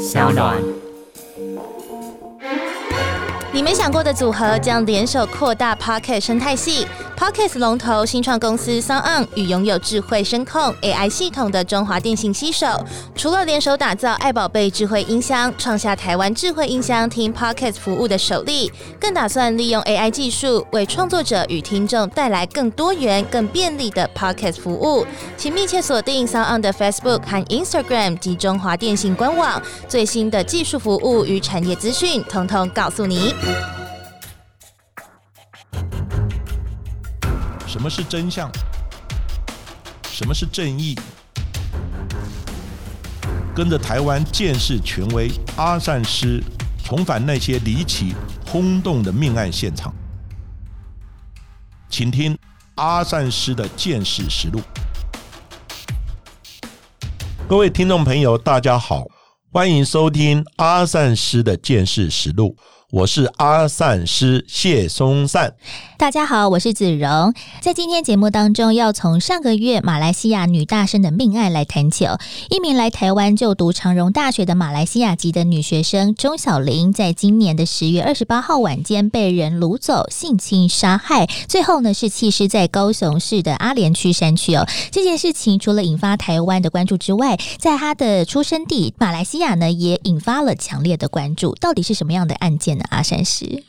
小暖。你没想过的组合将联手扩大 Pocket 生态系。Pocket 龙头新创公司 Sound 与拥有智慧声控 AI 系统的中华电信携手，除了联手打造爱宝贝智慧音箱，创下台湾智慧音箱听 Pocket 服务的首例，更打算利用 AI 技术为创作者与听众带来更多元、更便利的 Pocket 服务。请密切锁定 SoundOn 的 Facebook 和 Instagram 及中华电信官网，最新的技术服务与产业资讯，通通告诉你。什么是真相？什么是正义？跟着台湾建士权威阿善师，重返那些离奇轰动的命案现场，请听阿善师的见识实录。各位听众朋友，大家好，欢迎收听阿善师的见识实录。我是阿善师谢松善，大家好，我是子荣。在今天节目当中，要从上个月马来西亚女大生的命案来谈起。一名来台湾就读长荣大学的马来西亚籍的女学生钟小玲，在今年的十月二十八号晚间被人掳走、性侵、杀害，最后呢是弃尸在高雄市的阿联区山区哦。这件事情除了引发台湾的关注之外，在她的出生地马来西亚呢，也引发了强烈的关注。到底是什么样的案件？阿山西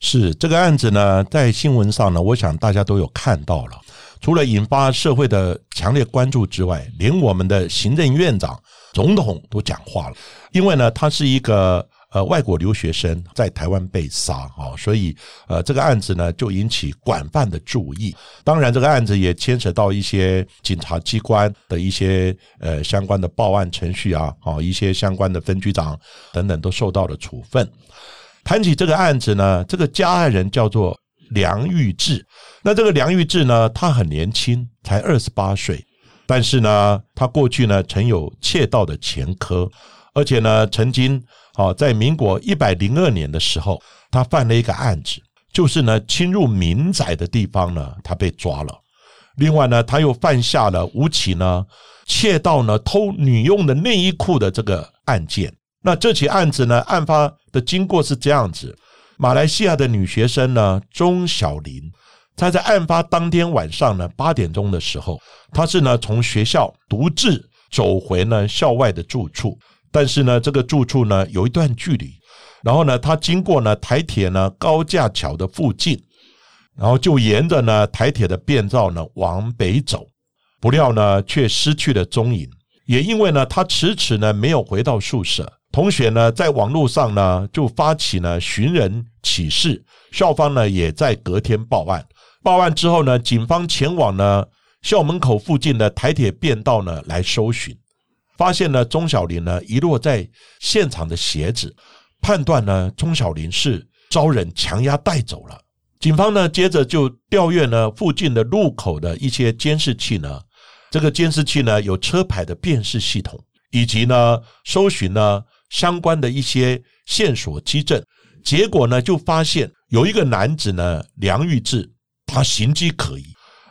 是这个案子呢，在新闻上呢，我想大家都有看到了。除了引发社会的强烈关注之外，连我们的行政院长、总统都讲话了。因为呢，他是一个呃外国留学生在台湾被杀啊，所以呃这个案子呢就引起广泛的注意。当然，这个案子也牵扯到一些警察机关的一些呃相关的报案程序啊，啊一些相关的分局长等等都受到了处分。谈起这个案子呢，这个加害人叫做梁玉志。那这个梁玉志呢，他很年轻，才二十八岁，但是呢，他过去呢曾有窃盗的前科，而且呢，曾经啊，在民国一百零二年的时候，他犯了一个案子，就是呢侵入民宅的地方呢，他被抓了。另外呢，他又犯下了吴起呢窃盗呢偷女用的内衣裤的这个案件。那这起案子呢，案发的经过是这样子：马来西亚的女学生呢，钟小玲，她在案发当天晚上呢八点钟的时候，她是呢从学校独自走回呢校外的住处，但是呢这个住处呢有一段距离，然后呢她经过呢台铁呢高架桥的附近，然后就沿着呢台铁的便道呢往北走，不料呢却失去了踪影，也因为呢她迟迟呢没有回到宿舍。同学呢，在网络上呢就发起呢寻人启事，校方呢也在隔天报案。报案之后呢，警方前往呢校门口附近的台铁便道呢来搜寻，发现呢钟小林呢遗落在现场的鞋子，判断呢钟小林是遭人强压带走了。警方呢接着就调阅呢附近的路口的一些监视器呢，这个监视器呢有车牌的辨识系统，以及呢搜寻呢。相关的一些线索基证，结果呢，就发现有一个男子呢，梁玉志，他行迹可疑。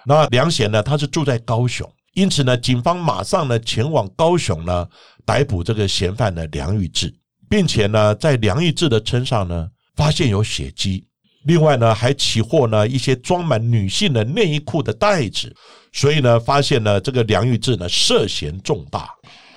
那梁贤呢，他是住在高雄，因此呢，警方马上呢前往高雄呢，逮捕这个嫌犯的梁玉志，并且呢，在梁玉志的身上呢，发现有血迹，另外呢，还起获呢一些装满女性的内衣裤的袋子，所以呢，发现呢，这个梁玉志呢，涉嫌重大。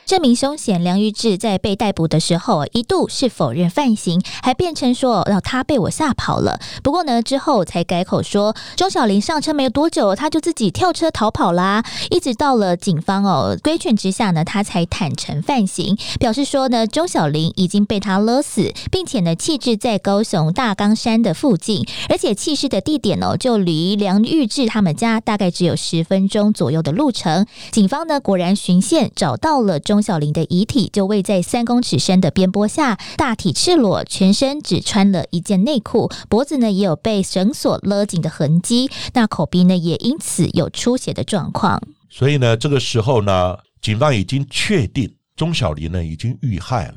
这名凶嫌梁玉志在被逮捕的时候，一度是否认犯行，还辩称说哦他被我吓跑了。不过呢，之后才改口说，钟小玲上车没有多久，他就自己跳车逃跑啦。一直到了警方哦规劝之下呢，他才坦诚犯行，表示说呢，钟小玲已经被他勒死，并且呢弃置在高雄大冈山的附近，而且弃尸的地点哦就离梁玉志他们家大概只有十分钟左右的路程。警方呢果然循线找到了钟。钟小玲的遗体就位在三公尺深的边坡下，大体赤裸，全身只穿了一件内裤，脖子呢也有被绳索勒紧的痕迹，那口鼻呢也因此有出血的状况。所以呢，这个时候呢，警方已经确定钟小玲呢已经遇害了。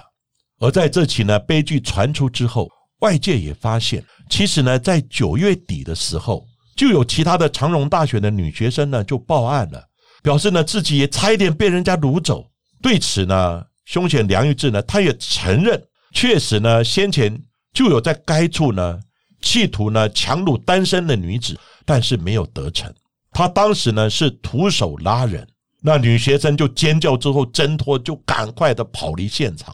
而在这起呢悲剧传出之后，外界也发现，其实呢在九月底的时候，就有其他的长荣大学的女学生呢就报案了，表示呢自己也差一点被人家掳走。对此呢，凶险梁玉志呢，他也承认，确实呢，先前就有在该处呢，企图呢强掳单身的女子，但是没有得逞。他当时呢是徒手拉人，那女学生就尖叫之后挣脱，就赶快的跑离现场。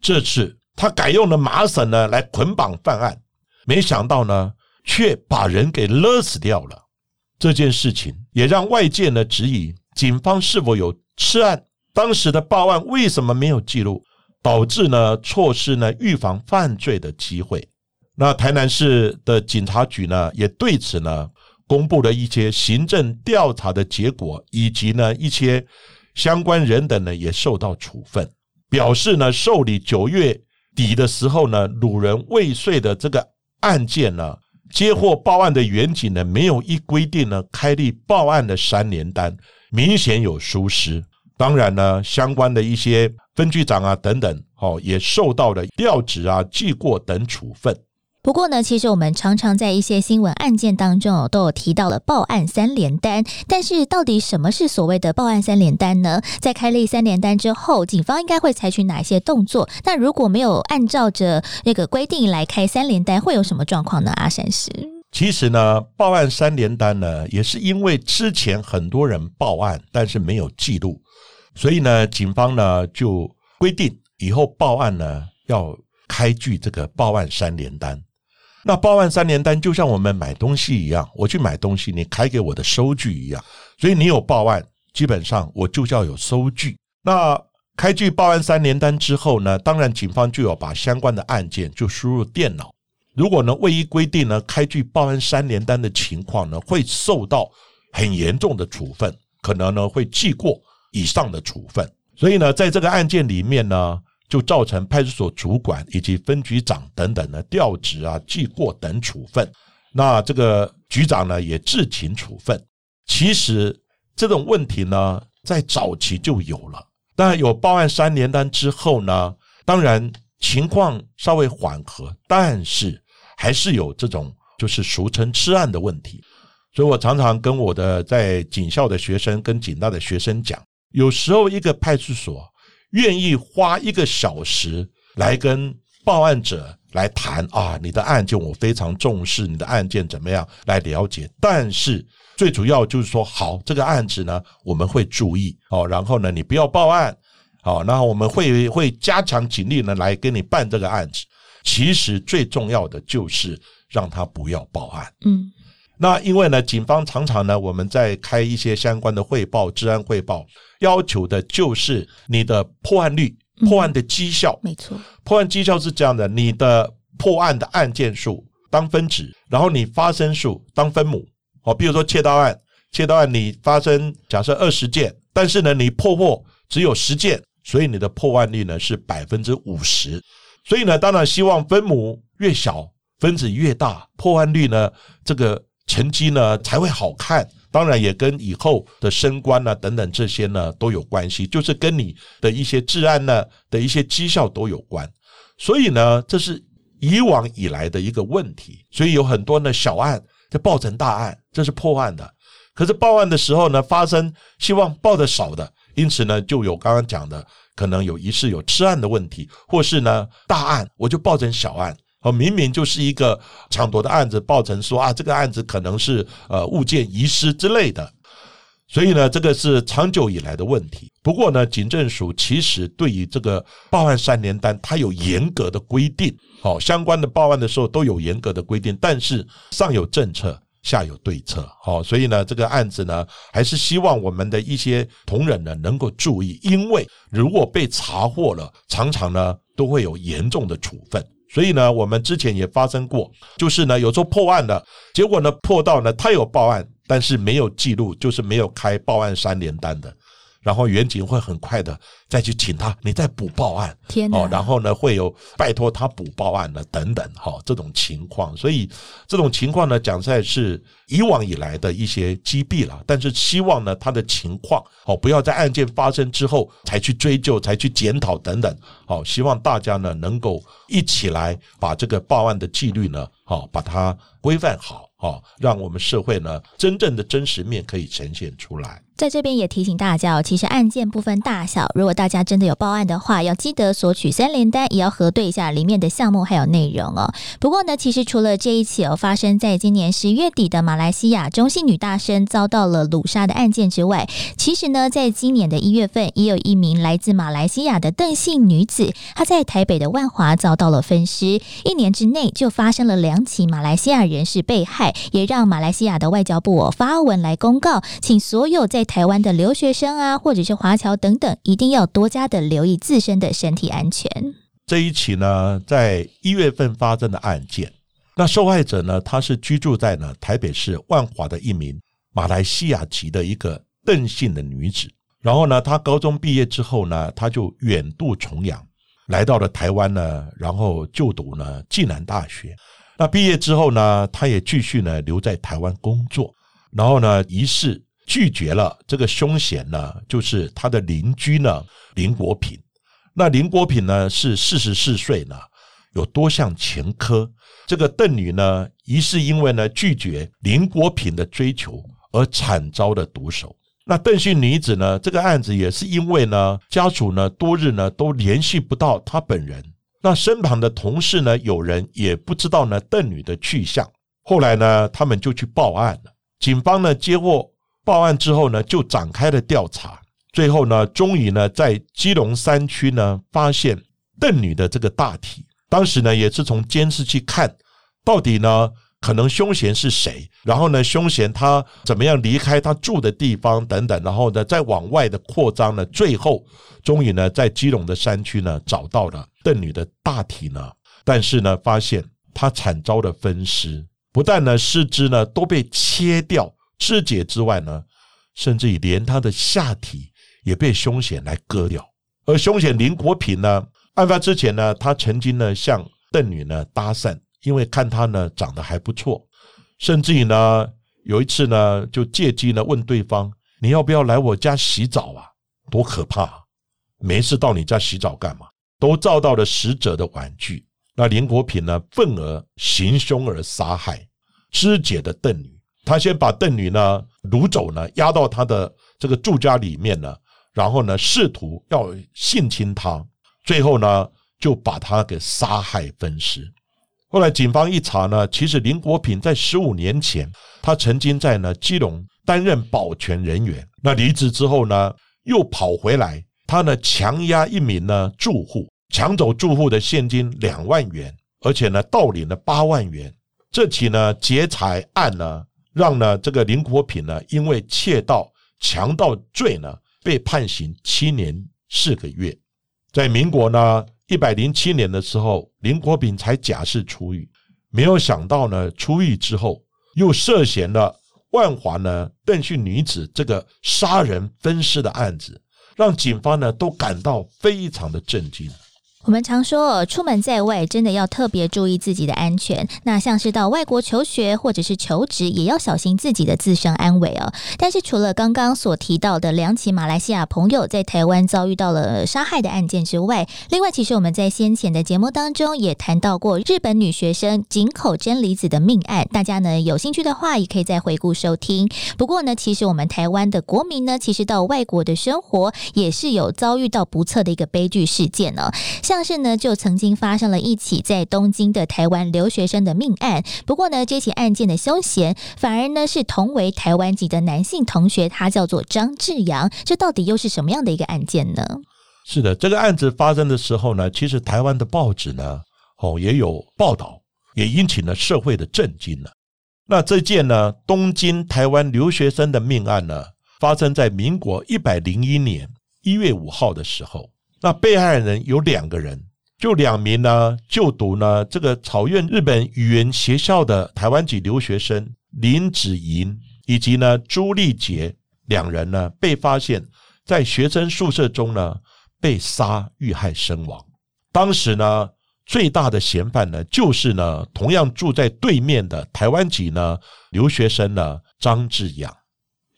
这次他改用了麻绳呢来捆绑犯案，没想到呢，却把人给勒死掉了。这件事情也让外界呢质疑警方是否有吃案，当时的报案为什么没有记录，导致呢错失呢预防犯罪的机会。那台南市的警察局呢也对此呢公布了一些行政调查的结果，以及呢一些相关人等呢也受到处分，表示呢受理九月底的时候呢掳人未遂的这个案件呢。接获报案的原警呢，没有依规定呢开立报案的三联单，明显有疏失。当然呢，相关的一些分局长啊等等，哦，也受到了调职啊、记过等处分。不过呢，其实我们常常在一些新闻案件当中哦都有提到了报案三连单，但是到底什么是所谓的报案三连单呢？在开立三连单之后，警方应该会采取哪一些动作？那如果没有按照着那个规定来开三连单，会有什么状况呢？阿山师，其实呢，报案三连单呢，也是因为之前很多人报案，但是没有记录，所以呢，警方呢就规定以后报案呢要开具这个报案三连单。那报案三联单就像我们买东西一样，我去买东西，你开给我的收据一样，所以你有报案，基本上我就要有收据。那开具报案三联单之后呢，当然警方就要把相关的案件就输入电脑。如果呢未依规定呢开具报案三联单的情况呢，会受到很严重的处分，可能呢会记过以上的处分。所以呢，在这个案件里面呢。就造成派出所主管以及分局长等等的调职啊、记过等处分。那这个局长呢也自请处分。其实这种问题呢，在早期就有了。但有报案三连单之后呢，当然情况稍微缓和，但是还是有这种就是俗称吃案的问题。所以我常常跟我的在警校的学生、跟警大的学生讲，有时候一个派出所。愿意花一个小时来跟报案者来谈啊，你的案件我非常重视，你的案件怎么样来了解？但是最主要就是说，好，这个案子呢，我们会注意哦，然后呢，你不要报案，好，那我们会会加强警力呢来跟你办这个案子。其实最重要的就是让他不要报案，嗯。那因为呢，警方常常呢，我们在开一些相关的汇报、治安汇报，要求的就是你的破案率、破案的绩效。没错，破案绩效是这样的：你的破案的案件数当分子，然后你发生数当分母。哦，比如说窃盗案，窃盗案你发生假设二十件，但是呢，你破获只有十件，所以你的破案率呢是百分之五十。所以呢，当然希望分母越小，分子越大，破案率呢这个。成绩呢才会好看，当然也跟以后的升官啊等等这些呢都有关系，就是跟你的一些治安呢的一些绩效都有关。所以呢，这是以往以来的一个问题。所以有很多呢小案就报成大案，这是破案的。可是报案的时候呢，发生希望报的少的，因此呢就有刚刚讲的，可能有疑似有吃案的问题，或是呢大案我就报成小案。哦，明明就是一个抢夺的案子，报成说啊，这个案子可能是呃物件遗失之类的，所以呢，这个是长久以来的问题。不过呢，警政署其实对于这个报案三联单，它有严格的规定，好，相关的报案的时候都有严格的规定，但是上有政策，下有对策，好，所以呢，这个案子呢，还是希望我们的一些同仁呢能够注意，因为如果被查获了，常常呢都会有严重的处分。所以呢，我们之前也发生过，就是呢，有时候破案的结果呢，破到呢，他有报案，但是没有记录，就是没有开报案三连单的。然后远景会很快的再去请他，你再补报案，哦，然后呢会有拜托他补报案的等等，哈，这种情况，所以这种情况呢，讲在是以往以来的一些积弊了，但是希望呢他的情况，哦，不要在案件发生之后才去追究，才去检讨等等，好，希望大家呢能够一起来把这个报案的纪律呢，好，把它规范好，好，让我们社会呢真正的真实面可以呈现出来。在这边也提醒大家哦，其实案件不分大小，如果大家真的有报案的话，要记得索取三联单，也要核对一下里面的项目还有内容哦。不过呢，其实除了这一起哦发生在今年十月底的马来西亚中性女大生遭到了掳杀的案件之外，其实呢，在今年的一月份，也有一名来自马来西亚的邓姓女子，她在台北的万华遭到了分尸，一年之内就发生了两起马来西亚人士被害，也让马来西亚的外交部发文来公告，请所有在台湾的留学生啊，或者是华侨等等，一定要多加的留意自身的身体安全。这一起呢，在一月份发生的案件，那受害者呢，她是居住在呢台北市万华的一名马来西亚籍的一个邓姓的女子。然后呢，她高中毕业之后呢，她就远渡重洋，来到了台湾呢，然后就读呢暨南大学。那毕业之后呢，她也继续呢留在台湾工作。然后呢，疑似。拒绝了这个凶嫌呢，就是他的邻居呢林国平。那林国平呢是四十四岁呢，有多项前科。这个邓女呢，疑是因为呢拒绝林国平的追求而惨遭的毒手。那邓姓女子呢，这个案子也是因为呢家属呢多日呢都联系不到她本人，那身旁的同事呢有人也不知道呢邓女的去向。后来呢，他们就去报案了。警方呢接获。报案之后呢，就展开了调查。最后呢，终于呢，在基隆山区呢，发现邓女的这个大体。当时呢，也是从监视器看，到底呢，可能凶嫌是谁？然后呢，凶嫌他怎么样离开他住的地方等等。然后呢，再往外的扩张呢，最后终于呢，在基隆的山区呢，找到了邓女的大体呢。但是呢，发现她惨遭的分尸，不但呢，四肢呢都被切掉。肢解之外呢，甚至于连他的下体也被凶险来割掉。而凶险林国平呢，案发之前呢，他曾经呢向邓女呢搭讪，因为看她呢长得还不错，甚至于呢有一次呢就借机呢问对方：“你要不要来我家洗澡啊？多可怕！没事到你家洗澡干嘛？”都遭到了死者的婉拒。那林国平呢愤而行凶而杀害肢解的邓女。他先把邓女呢掳走呢，押到他的这个住家里面呢，然后呢试图要性侵她，最后呢就把她给杀害分尸。后来警方一查呢，其实林国平在十五年前，他曾经在呢基隆担任保全人员，那离职之后呢，又跑回来，他呢强压一名呢住户，抢走住户的现金两万元，而且呢盗领了八万元。这起呢劫财案呢。让呢这个林国平呢，因为窃盗、强盗罪呢，被判刑七年四个月。在民国呢一百零七年的时候，林国平才假释出狱。没有想到呢，出狱之后又涉嫌了万华呢邓姓女子这个杀人分尸的案子，让警方呢都感到非常的震惊。我们常说，出门在外真的要特别注意自己的安全。那像是到外国求学或者是求职，也要小心自己的自身安危哦。但是除了刚刚所提到的两起马来西亚朋友在台湾遭遇到了杀害的案件之外，另外其实我们在先前的节目当中也谈到过日本女学生井口真理子的命案。大家呢有兴趣的话，也可以再回顾收听。不过呢，其实我们台湾的国民呢，其实到外国的生活也是有遭遇到不测的一个悲剧事件呢。像是呢，就曾经发生了一起在东京的台湾留学生的命案。不过呢，这起案件的凶嫌反而呢是同为台湾籍的男性同学，他叫做张志阳。这到底又是什么样的一个案件呢？是的，这个案子发生的时候呢，其实台湾的报纸呢，哦也有报道，也引起了社会的震惊了。那这件呢，东京台湾留学生的命案呢，发生在民国一百零一年一月五号的时候。那被害人有两个人，就两名呢就读呢这个草院日本语言学校的台湾籍留学生林子莹以及呢朱丽杰两人呢被发现，在学生宿舍中呢被杀遇害身亡。当时呢最大的嫌犯呢就是呢同样住在对面的台湾籍呢留学生呢张志阳。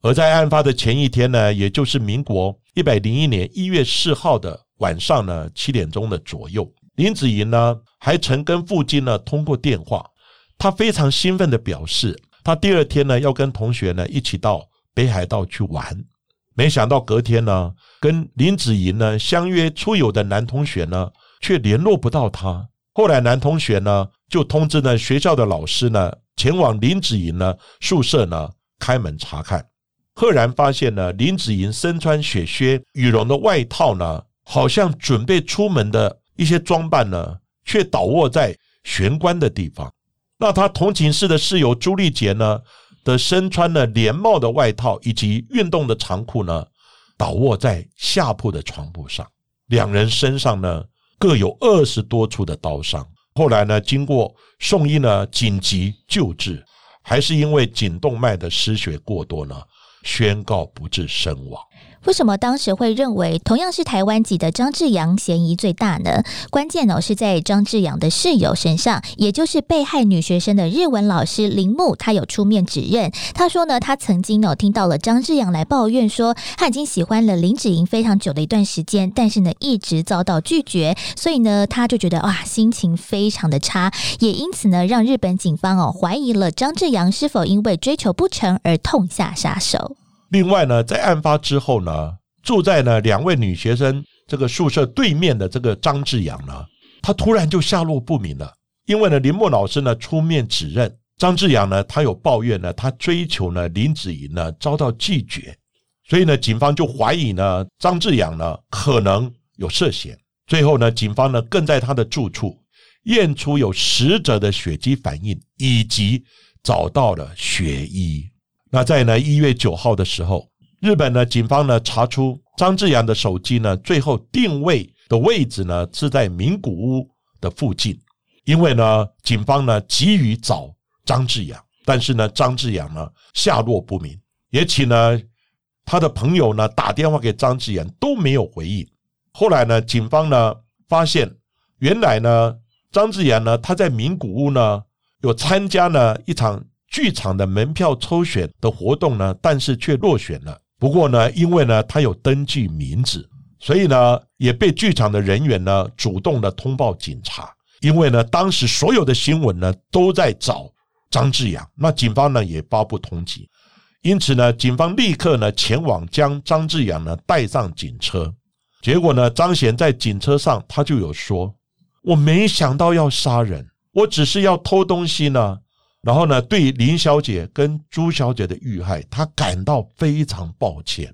而在案发的前一天呢，也就是民国一百零一年一月四号的。晚上呢七点钟的左右，林子莹呢还曾跟父亲呢通过电话，他非常兴奋的表示，他第二天呢要跟同学呢一起到北海道去玩。没想到隔天呢，跟林子莹呢相约出游的男同学呢，却联络不到他。后来男同学呢，就通知呢学校的老师呢，前往林子莹呢宿舍呢开门查看，赫然发现呢林子莹身穿雪靴、羽绒的外套呢，好像准备出门的一些装扮呢，却倒卧在玄关的地方。那他同寝室的室友朱丽杰呢？的身穿了连帽的外套以及运动的长裤呢，倒卧在下铺的床铺上。两人身上呢各有二十多处的刀伤。后来呢，经过送医呢紧急救治，还是因为颈动脉的失血过多呢，宣告不治身亡。为什么当时会认为同样是台湾籍的张志阳嫌疑最大呢？关键呢是在张志阳的室友身上，也就是被害女学生的日文老师铃木，他有出面指认。他说呢，他曾经呢听到了张志阳来抱怨说，他已经喜欢了林子莹非常久的一段时间，但是呢一直遭到拒绝，所以呢他就觉得哇心情非常的差，也因此呢让日本警方哦怀疑了张志阳是否因为追求不成而痛下杀手。另外呢，在案发之后呢，住在呢两位女学生这个宿舍对面的这个张志阳呢，他突然就下落不明了。因为呢，林默老师呢出面指认张志阳呢，他有抱怨呢，他追求呢林子怡呢遭到拒绝，所以呢，警方就怀疑呢张志阳呢可能有涉嫌。最后呢，警方呢更在他的住处验出有死者的血迹反应，以及找到了血衣。那在呢一月九号的时候，日本呢警方呢查出张志阳的手机呢最后定位的位置呢是在名古屋的附近，因为呢警方呢急于找张志阳，但是呢张志阳呢下落不明，也请呢他的朋友呢打电话给张志阳都没有回应。后来呢警方呢发现，原来呢张志阳呢他在名古屋呢有参加呢一场。剧场的门票抽选的活动呢，但是却落选了。不过呢，因为呢他有登记名字，所以呢也被剧场的人员呢主动的通报警察。因为呢当时所有的新闻呢都在找张志阳，那警方呢也发布通缉，因此呢警方立刻呢前往将张志阳呢带上警车。结果呢张贤在警车上他就有说：“我没想到要杀人，我只是要偷东西呢。”然后呢，对林小姐跟朱小姐的遇害，他感到非常抱歉。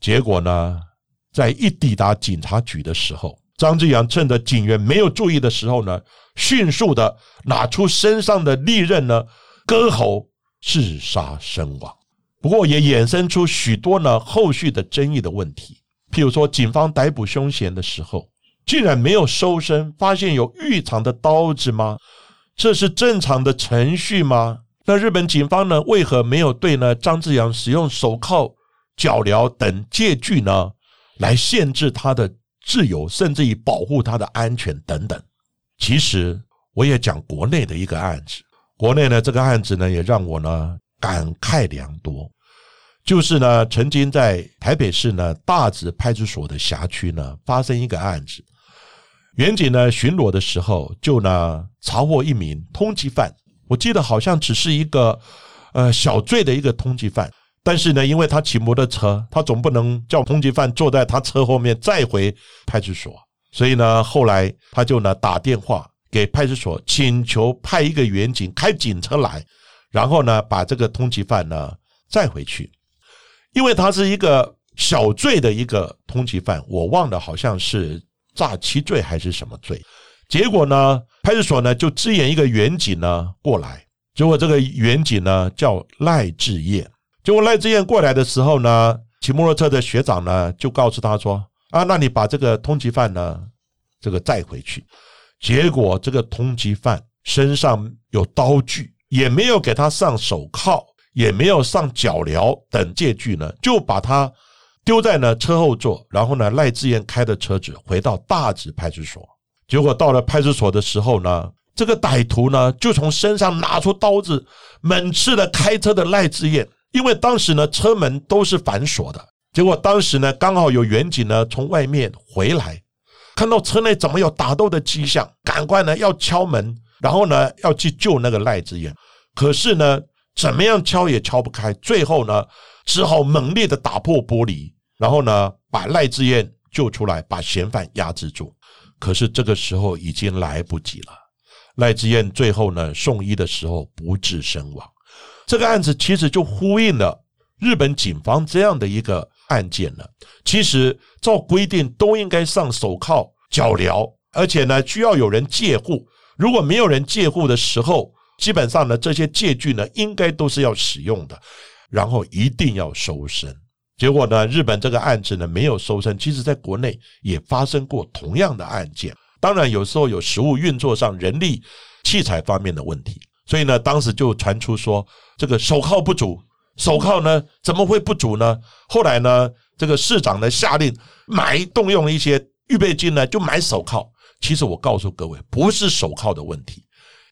结果呢，在一抵达警察局的时候，张志阳趁着警员没有注意的时候呢，迅速的拿出身上的利刃呢，割喉自杀身亡。不过也衍生出许多呢后续的争议的问题，譬如说，警方逮捕凶嫌的时候，竟然没有搜身，发现有预藏的刀子吗？这是正常的程序吗？那日本警方呢？为何没有对呢张志阳使用手铐、脚镣等借据呢，来限制他的自由，甚至于保护他的安全等等？其实我也讲国内的一个案子，国内呢这个案子呢也让我呢感慨良多，就是呢曾经在台北市呢大直派出所的辖区呢发生一个案子。远警呢巡逻的时候，就呢查获一名通缉犯。我记得好像只是一个呃小罪的一个通缉犯，但是呢，因为他骑摩托车，他总不能叫通缉犯坐在他车后面再回派出所，所以呢，后来他就呢打电话给派出所，请求派一个远警开警车来，然后呢把这个通缉犯呢载回去，因为他是一个小罪的一个通缉犯，我忘了好像是。诈欺罪还是什么罪？结果呢？派出所呢就支援一个远警呢过来。结果这个远警呢叫赖志业。结果赖志业过来的时候呢，骑摩托车的学长呢就告诉他说：“啊，那你把这个通缉犯呢这个载回去。”结果这个通缉犯身上有刀具，也没有给他上手铐，也没有上脚镣等借据呢，就把他。丢在呢车后座，然后呢赖志燕开的车子回到大直派出所，结果到了派出所的时候呢，这个歹徒呢就从身上拿出刀子，猛刺了开车的赖志燕。因为当时呢车门都是反锁的，结果当时呢刚好有远警呢从外面回来，看到车内怎么有打斗的迹象，赶快呢要敲门，然后呢要去救那个赖志燕，可是呢怎么样敲也敲不开，最后呢。只好猛烈的打破玻璃，然后呢把赖志燕救出来，把嫌犯压制住。可是这个时候已经来不及了，赖志燕最后呢送医的时候不治身亡。这个案子其实就呼应了日本警方这样的一个案件了。其实照规定都应该上手铐脚镣，而且呢需要有人戒护。如果没有人戒护的时候，基本上呢这些戒具呢应该都是要使用的，然后一定要收身。结果呢，日本这个案子呢没有收身，其实在国内也发生过同样的案件。当然有时候有实物运作上人力器材方面的问题，所以呢当时就传出说这个手铐不足，手铐呢怎么会不足呢？后来呢这个市长呢下令买动用一些预备金呢就买手铐。其实我告诉各位，不是手铐的问题，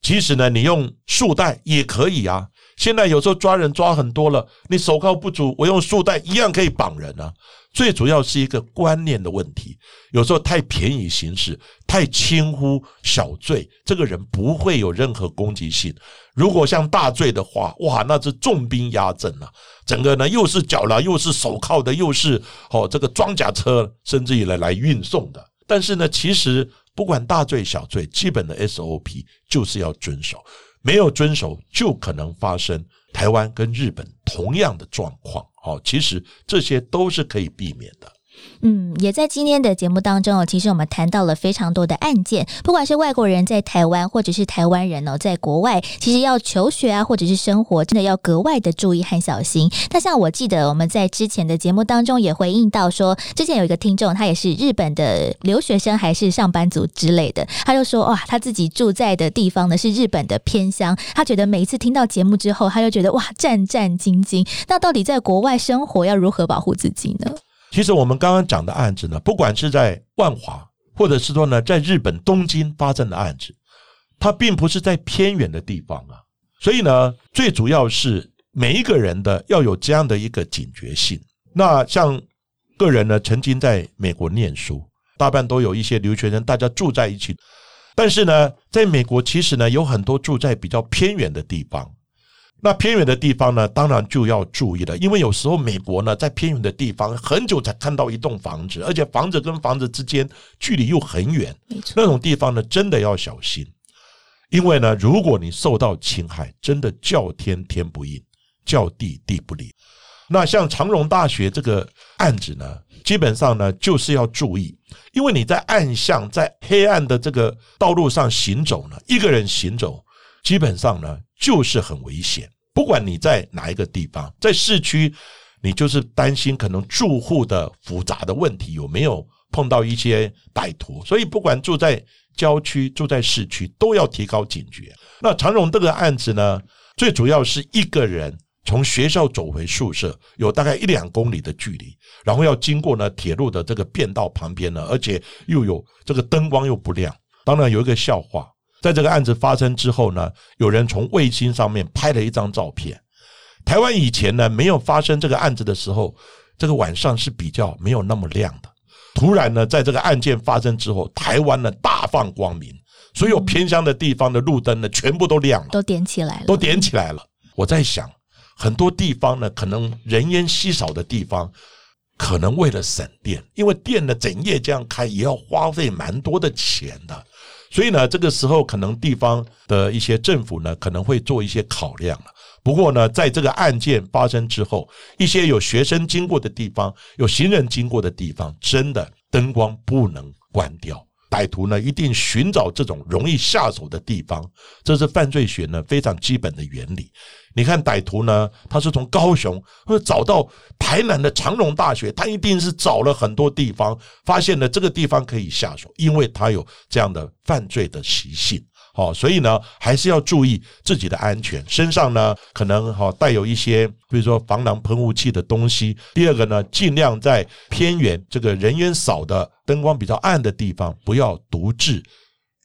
其实呢你用束带也可以啊。现在有时候抓人抓很多了，你手铐不足，我用束带一样可以绑人啊。最主要是一个观念的问题，有时候太便宜行事，太轻忽小罪，这个人不会有任何攻击性。如果像大罪的话，哇，那是重兵压阵啊，整个呢又是脚镣，又是手铐的，又是哦这个装甲车，甚至于来来运送的。但是呢，其实不管大罪小罪，基本的 SOP 就是要遵守。没有遵守，就可能发生台湾跟日本同样的状况。好，其实这些都是可以避免的。嗯，也在今天的节目当中哦，其实我们谈到了非常多的案件，不管是外国人在台湾，或者是台湾人哦在国外，其实要求学啊，或者是生活，真的要格外的注意和小心。那像我记得我们在之前的节目当中也回应到说，之前有一个听众，他也是日本的留学生还是上班族之类的，他就说哇，他自己住在的地方呢是日本的偏乡，他觉得每一次听到节目之后，他就觉得哇战战兢兢。那到底在国外生活要如何保护自己呢？其实我们刚刚讲的案子呢，不管是在万华，或者是说呢，在日本东京发生的案子，它并不是在偏远的地方啊。所以呢，最主要是每一个人的要有这样的一个警觉性。那像个人呢，曾经在美国念书，大半都有一些留学生，大家住在一起。但是呢，在美国其实呢，有很多住在比较偏远的地方。那偏远的地方呢，当然就要注意了，因为有时候美国呢，在偏远的地方很久才看到一栋房子，而且房子跟房子之间距离又很远，那种地方呢，真的要小心，因为呢，如果你受到侵害，真的叫天天不应，叫地地不灵。那像长荣大学这个案子呢，基本上呢，就是要注意，因为你在暗巷、在黑暗的这个道路上行走呢，一个人行走，基本上呢。就是很危险，不管你在哪一个地方，在市区，你就是担心可能住户的复杂的问题有没有碰到一些歹徒，所以不管住在郊区、住在市区，都要提高警觉。那常荣这个案子呢，最主要是一个人从学校走回宿舍，有大概一两公里的距离，然后要经过呢铁路的这个便道旁边呢，而且又有这个灯光又不亮。当然有一个笑话。在这个案子发生之后呢，有人从卫星上面拍了一张照片。台湾以前呢没有发生这个案子的时候，这个晚上是比较没有那么亮的。突然呢，在这个案件发生之后，台湾呢大放光明，所有偏乡的地方的路灯呢全部都亮了，都点起来了，都点起来了。我在想，很多地方呢，可能人烟稀少的地方，可能为了省电，因为电呢整夜这样开也要花费蛮多的钱的。所以呢，这个时候可能地方的一些政府呢，可能会做一些考量了。不过呢，在这个案件发生之后，一些有学生经过的地方，有行人经过的地方，真的灯光不能关掉。歹徒呢，一定寻找这种容易下手的地方，这是犯罪学呢非常基本的原理。你看歹徒呢，他是从高雄或者找到台南的长荣大学，他一定是找了很多地方，发现了这个地方可以下手，因为他有这样的犯罪的习性。好，所以呢，还是要注意自己的安全，身上呢可能哈带有一些，比如说防狼喷雾器的东西。第二个呢，尽量在偏远这个人员少的、灯光比较暗的地方，不要独自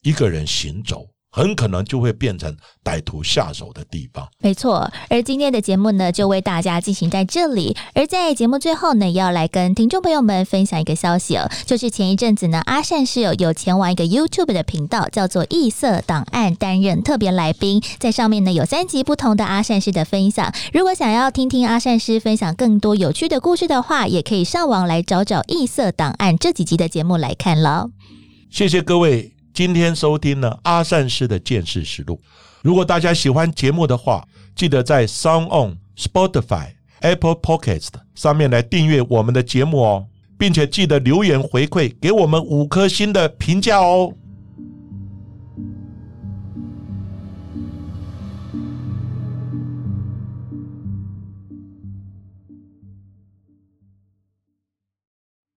一个人行走。很可能就会变成歹徒下手的地方。没错，而今天的节目呢，就为大家进行在这里。而在节目最后呢，也要来跟听众朋友们分享一个消息哦，就是前一阵子呢，阿善是有有前往一个 YouTube 的频道，叫做“异色档案”，担任特别来宾，在上面呢有三集不同的阿善师的分享。如果想要听听阿善师分享更多有趣的故事的话，也可以上网来找找“异色档案”这几集的节目来看了。谢谢各位。今天收听了阿善师的见识实录。如果大家喜欢节目的话，记得在 Sound On、Spotify、Apple Podcast 上面来订阅我们的节目哦，并且记得留言回馈，给我们五颗星的评价哦。